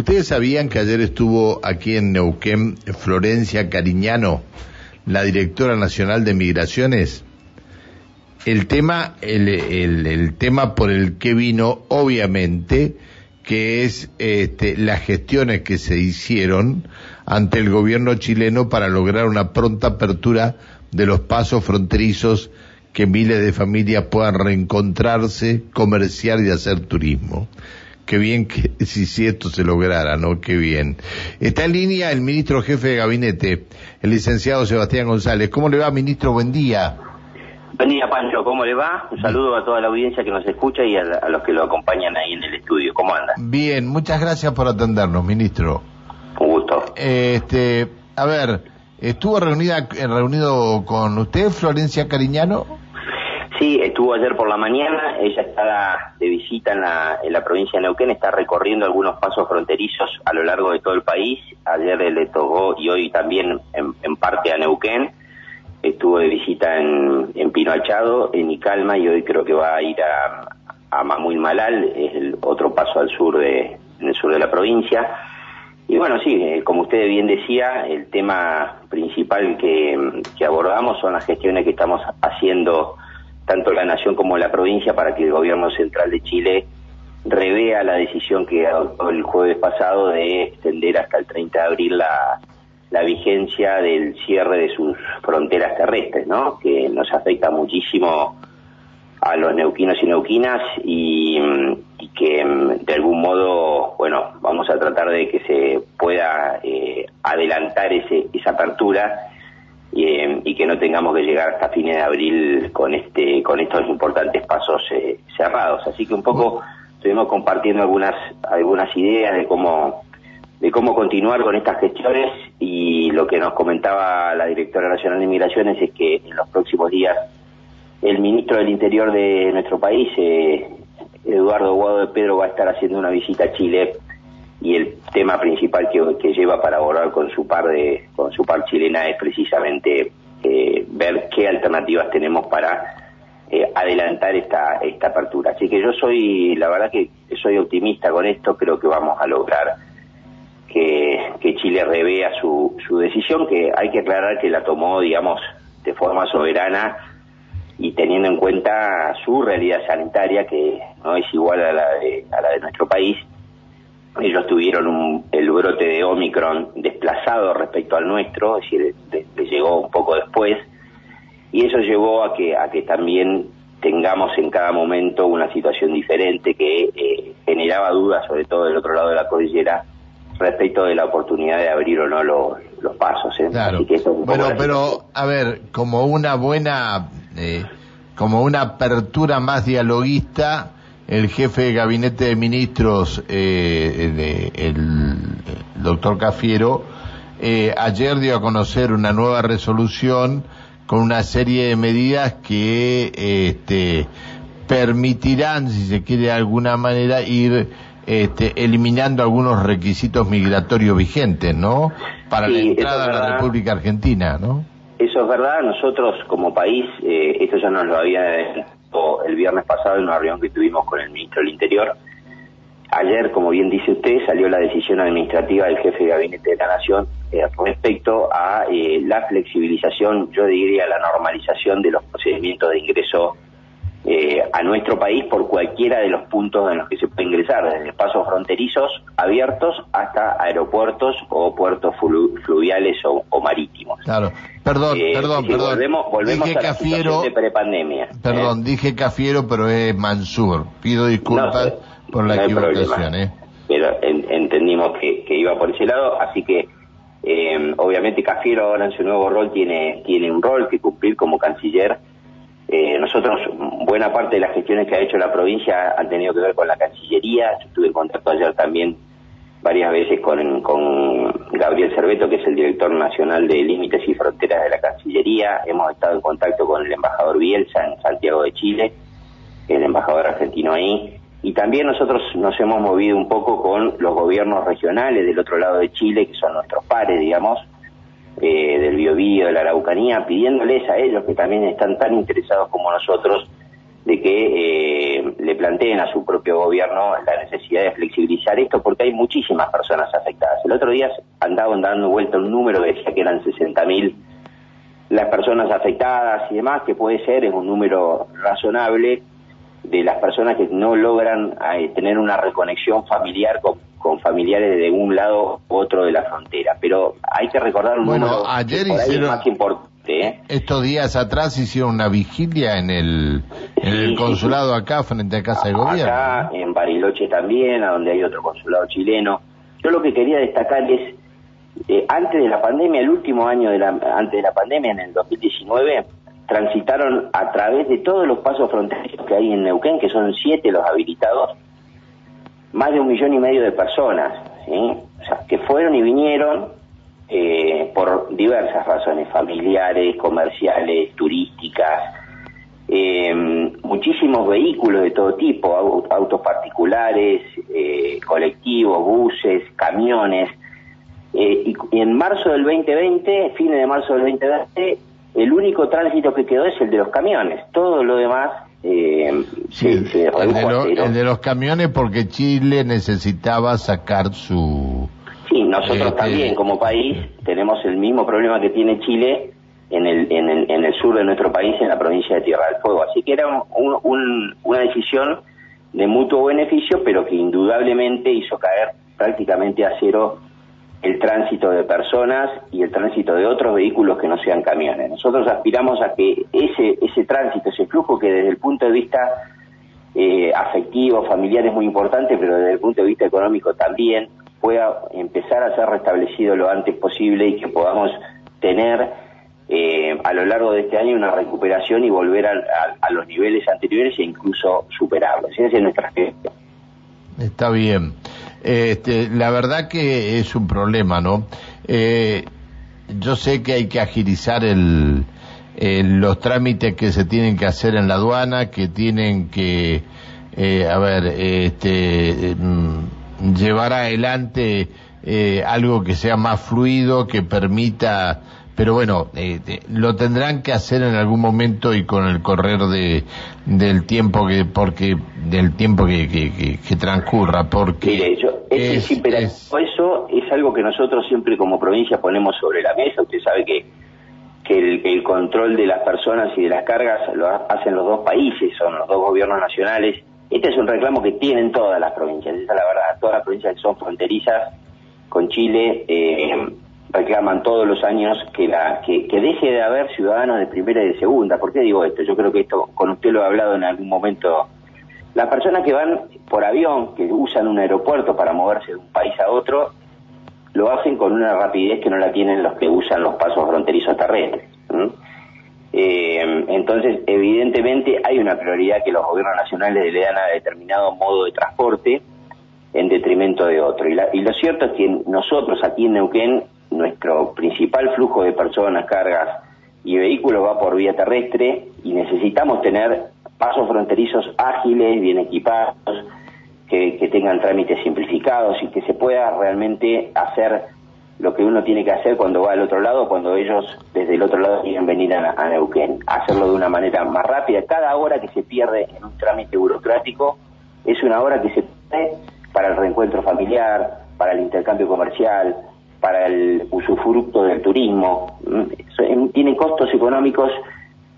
¿Ustedes sabían que ayer estuvo aquí en Neuquén Florencia Cariñano, la directora nacional de migraciones? El tema, el, tema por el que vino, obviamente, que es este, las gestiones que se hicieron ante el gobierno chileno para lograr una pronta apertura de los pasos fronterizos que miles de familias puedan reencontrarse, comerciar y hacer turismo. Qué bien que si, si esto se lograra, ¿no? Qué bien. Está en línea el ministro jefe de gabinete, el licenciado Sebastián González. ¿Cómo le va, ministro? Buen día. Buen día, Pancho. ¿Cómo le va? Un saludo a toda la audiencia que nos escucha y a, a los que lo acompañan ahí en el estudio. ¿Cómo anda? Bien, muchas gracias por atendernos, ministro. Un gusto. Este, a ver, ¿estuvo reunida, reunido con usted, Florencia Cariñano? Sí, estuvo ayer por la mañana, ella está de visita en la, en la provincia de Neuquén, está recorriendo algunos pasos fronterizos a lo largo de todo el país. Ayer le tocó y hoy también en, parte a Neuquén. Estuvo de visita en, en Pino Achado, en Icalma y hoy creo que va a ir a, a Malal, es el otro paso al sur de, en el sur de la provincia. Y bueno, sí, eh, como usted bien decía, el tema principal que abordamos son las gestiones que estamos haciendo tanto la nación como la provincia para que el gobierno central de Chile revea la decisión que adoptó el jueves pasado de extender hasta el 30 de abril la, la vigencia del cierre de sus fronteras terrestres, ¿no? Que nos afecta muchísimo a los neuquinos y neuquinas y, que mm, de algún modo, bueno, vamos a tratar de que se pueda eh, adelantar ese, esa apertura eh, y que no tengamos que llegar hasta fines de abril con este con estos importantes pasos eh, cerrados. Así que un poco estuvimos compartiendo algunas algunas ideas de cómo de cómo continuar con estas gestiones y lo que nos comentaba la directora nacional de Migraciones es que en los próximos días el ministro del Interior de nuestro país eh, Eduardo Guado de Pedro va a estar haciendo una visita a Chile y el tema principal que, lleva para abordar con su par de con su par chilena es precisamente eh, ver qué alternativas tenemos para eh, adelantar esta esta apertura. Así que yo soy la verdad que soy optimista con esto creo que vamos a lograr que, que Chile revea su, su decisión que hay que aclarar que la tomó digamos de forma soberana y teniendo en cuenta su realidad sanitaria que no es igual a la de, a la de nuestro país ellos tuvieron un, el brote de Omicron desplazado respecto al nuestro, es decir, le llegó un poco después, y eso llevó a que, a que también tengamos en cada momento una situación diferente que eh, generaba dudas, sobre todo del otro lado de la cordillera, respecto de la oportunidad de abrir o no los, los pasos. ¿eh? Claro. bueno, pero a ver, como una buena, eh, como una apertura más dialoguista, el jefe de gabinete de ministros, eh, el, doctor Cafiero, eh, ayer dio a conocer una nueva resolución con una serie de medidas que este, permitirán, si se quiere de alguna manera, ir este, eliminando algunos requisitos migratorios vigentes, ¿no? Para la entrada a la República Argentina, ¿no? Eso es verdad. Nosotros, como país, eh, esto ya nos lo había el viernes pasado en una reunión que tuvimos con el ministro del Interior. Ayer, como bien dice usted, salió la decisión administrativa del jefe de gabinete de la Nación eh, respecto a eh, la flexibilización, yo diría la normalización de los procedimientos de ingreso eh, a nuestro país por cualquiera de los puntos en los que se puede ingresar, desde pasos fronterizos abiertos hasta aeropuertos o puertos fluviales o, marítimos. Claro, perdón, eh, perdón, perdón. Volvemos, dije a la Cafiero, de prepandemia. Perdón, ¿eh? dije Cafiero, pero es Mansur. Pido disculpas por la equivocación. ¿eh? Pero entendimos que, que, iba por ese lado, así que obviamente Cafiero ahora en su nuevo rol tiene, tiene un rol que cumplir como canciller eh, nosotros, buena parte de las gestiones que ha hecho la provincia han tenido que ver con la Cancillería. estuve en contacto ayer también varias veces con, con Gabriel Cerveto, que es el director nacional de Límites y Fronteras de la Cancillería. Hemos estado en contacto con el embajador Bielsa en Santiago de Chile, el embajador argentino ahí. Y también nosotros nos hemos movido un poco con los gobiernos regionales del otro lado de Chile, que son nuestros pares, digamos, eh, del Biobío, de la Araucanía, pidiéndoles a ellos que también están tan interesados como nosotros de que eh, le planteen a su propio gobierno la necesidad de flexibilizar esto porque hay muchísimas personas afectadas. El otro día andaban dando vuelta un número que decía que eran 60.000 las personas afectadas y demás, que puede ser, es un número razonable de las personas que no logran eh, tener una reconexión familiar con, familiares de un lado u otro de la frontera. Pero hay que recordar un número ayer más importante. ¿eh? Estos días atrás hicieron una vigilia en el, en el consulado acá, frente a Casa de Gobierno. Acá, en Bariloche también, a donde hay otro consulado chileno. Yo lo que quería destacar es, eh, antes de la pandemia, el último año de la, antes de la pandemia, en el 2019, transitaron a través de todos los pasos fronterizos que hay en Neuquén, que son siete los habilitados, más de un millón y medio de personas, o sea, que fueron y vinieron eh, por diversas razones, familiares, comerciales, turísticas, eh, muchísimos vehículos de todo tipo, autos particulares, eh, colectivos, buses, camiones. y, y en marzo del 2020, fines de marzo del 2020, el único tránsito que quedó es el de los camiones. Todo lo demás eh, el, de los camiones porque Chile necesitaba sacar su... Sí, nosotros este, también como país tenemos el mismo problema que tiene Chile en el, en el, en el sur de nuestro país, en la provincia de Tierra del Fuego. Así que era una decisión de mutuo beneficio, pero que indudablemente hizo caer prácticamente a cero el tránsito de personas y el tránsito de otros vehículos que no sean camiones. Nosotros aspiramos a que ese, ese tránsito, ese flujo que desde el punto de vista eh, afectivo, familiar es muy importante, pero desde el punto de vista económico también, pueda empezar a ser restablecido lo antes posible y que podamos tener eh, a lo largo de este año una recuperación y volver a, los niveles anteriores e incluso superarlos. Esa es nuestra Está bien. Este, la verdad que es un problema, ¿no? Eh, yo sé que hay que agilizar el, los trámites que se tienen que hacer en la aduana, que tienen que, eh, a ver, este, mm, llevar adelante eh, algo que sea más fluido, que permita pero bueno, eh, lo tendrán que hacer en algún momento y con el correr de, del tiempo que, porque, del tiempo que, que, transcurra, porque... Mire, yo, es, eso es algo que nosotros siempre como provincia ponemos sobre la mesa, usted sabe que, que el, el control de las personas y de las cargas lo hacen los dos países, son los dos gobiernos nacionales, este es un reclamo que tienen todas las provincias, esa es la verdad, todas las provincias que son fronterizas con Chile, eh, reclaman todos los años que, la, que, deje de haber ciudadanos de primera y de segunda. ¿Por qué digo esto? Yo creo que esto con usted lo he hablado en algún momento. Las personas que van por avión, que usan un aeropuerto para moverse de un país a otro, lo hacen con una rapidez que no la tienen los que usan los pasos fronterizos terrestres. Eh, entonces, evidentemente hay una prioridad que los gobiernos nacionales le dan a determinado modo de transporte en detrimento de otro. Y, y lo cierto es que nosotros aquí en Neuquén nuestro principal flujo de personas, cargas y vehículos va por vía terrestre y necesitamos tener pasos fronterizos ágiles, bien equipados, que, tengan trámites simplificados y que se pueda realmente hacer lo que uno tiene que hacer cuando va al otro lado, cuando ellos desde el otro lado quieren venir a, a Neuquén. Hacerlo de una manera más rápida. Cada hora que se pierde en un trámite burocrático es una hora que se pierde para el reencuentro familiar, para el intercambio comercial, para el usufructo del turismo, tiene costos económicos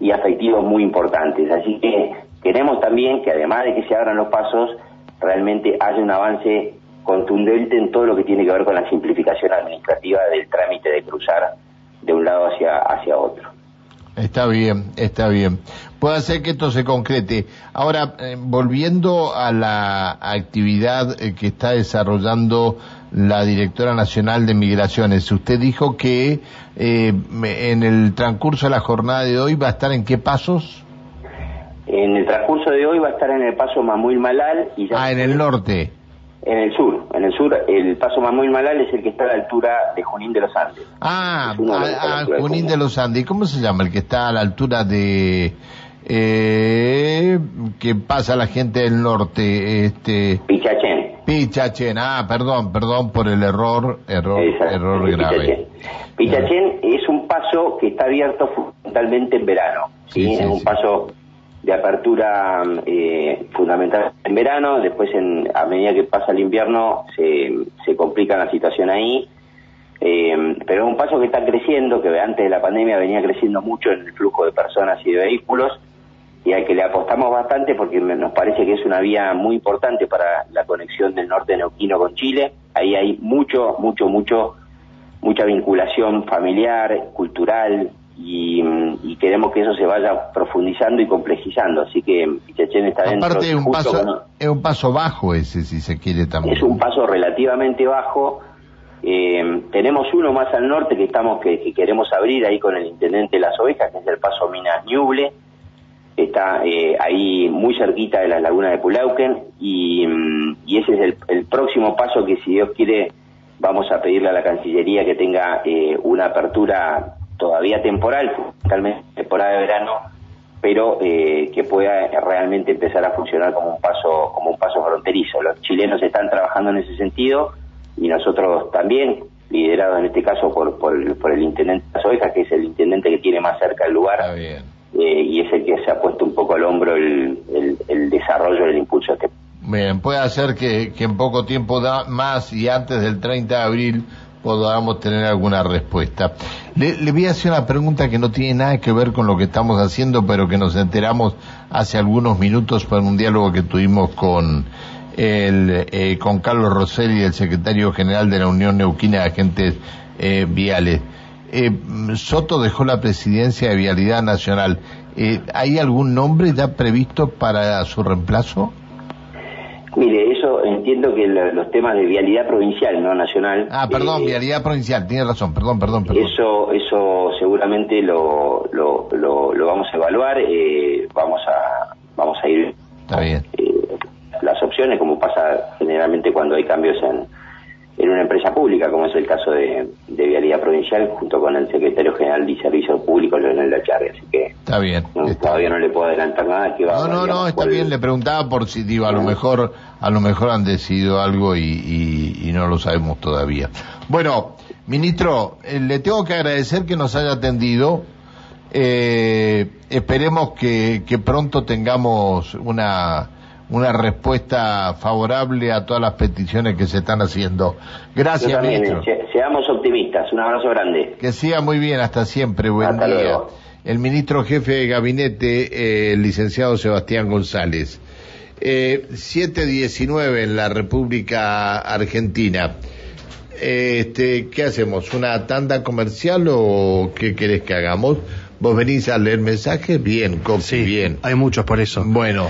y afectivos muy importantes. Así que queremos también que además de que se abran los pasos, realmente haya un avance contundente en todo lo que tiene que ver con la simplificación administrativa del trámite de cruzar de un lado hacia, hacia otro. Está bien, está bien. Puede ser que esto se concrete. Ahora, eh, volviendo a la actividad eh, que está desarrollando la directora nacional de migraciones, usted dijo que eh, en el transcurso de la jornada de hoy va a estar en qué pasos? En el transcurso de hoy va a estar en el paso Mamuil Malal y Ah, en el norte. En el sur, en el sur, el paso Mamuel Malal es el que está a la altura de Junín de los Andes. Ah, a, Junín de, los Andes. ¿Cómo se llama el que está a la altura de eh, que pasa la gente del norte? Este. Pichachén. Pichachén. Ah, perdón, perdón por el error, error, error grave. Pichachén. es un paso que está abierto fundamentalmente en verano. ¿sí? Es un paso de apertura eh, fundamental en verano, después en, a medida que pasa el invierno se, se complica la situación ahí, eh, pero es un paso que está creciendo, que antes de la pandemia venía creciendo mucho en el flujo de personas y de vehículos, y al que le apostamos bastante porque nos parece que es una vía muy importante para la conexión del norte neuquino con Chile, ahí hay mucho, mucho, mucho, mucha vinculación familiar, cultural, y, queremos que eso se vaya profundizando y complejizando. Así que Chechen está dentro. Aparte es un, paso, es un paso bajo ese, si se quiere también. Es un paso relativamente bajo. Eh, tenemos uno más al norte que estamos que, queremos abrir ahí con el intendente de las ovejas, que es el paso Minas Ñuble. Está eh, ahí muy cerquita de la laguna de Pulauquen y, mm, y ese es el, el, próximo paso que si Dios quiere vamos a pedirle a la Cancillería que tenga eh, una apertura todavía temporal, fundamentalmente temporada de verano, pero eh, que pueda realmente empezar a funcionar como un paso como un paso fronterizo. Los chilenos están trabajando en ese sentido y nosotros también, liderados en este caso por, por, el intendente Soeja, que es el intendente que tiene más cerca el lugar, eh, y es el que se ha puesto un poco al hombro el, el, desarrollo, el impulso de este Bien, puede hacer que, que en poco tiempo da más y antes del 30 de abril podamos tener alguna respuesta. Le, voy a hacer una pregunta que no tiene nada que ver con lo que estamos haciendo, pero que nos enteramos hace algunos minutos por un diálogo que tuvimos con el, eh, con Carlos Rosselli, el secretario general de la Unión Neuquina de Agentes eh, Viales. Eh, Soto dejó la presidencia de Vialidad Nacional. ¿Hay algún nombre ya previsto para su reemplazo? Mire, eso entiendo que los temas de vialidad provincial, no nacional. Ah, perdón, eh, vialidad provincial, tiene razón, perdón, perdón, perdón. Eso, eso seguramente lo, lo, lo, vamos a evaluar, eh, vamos a, vamos a ir. Está bien. Eh, las opciones, como pasa generalmente cuando hay cambios en, en una empresa pública, como es el caso de, de Vialidad Provincial, junto con el secretario general de Servicios Públicos, Leonel Lacharri. Así que está bien. todavía no le puedo adelantar nada. Que va, no, no, no, está bien. Le preguntaba por si, digo, a lo mejor, a lo mejor han decidido algo y, y, no lo sabemos todavía. Bueno, ministro, eh, le tengo que agradecer que nos haya atendido. Eh, esperemos que, que pronto tengamos una una respuesta favorable a todas las peticiones que se están haciendo. Gracias, ministro. seamos optimistas. Un abrazo grande. Que siga muy bien. Hasta siempre. Buen día. El ministro jefe de gabinete, eh, el licenciado Sebastián González. Eh, 719 en la República Argentina. este, ¿Qué hacemos? ¿Una tanda comercial o qué querés que hagamos? ¿Vos venís a leer mensajes? Bien, sí, bien. Hay muchos por eso. Bueno.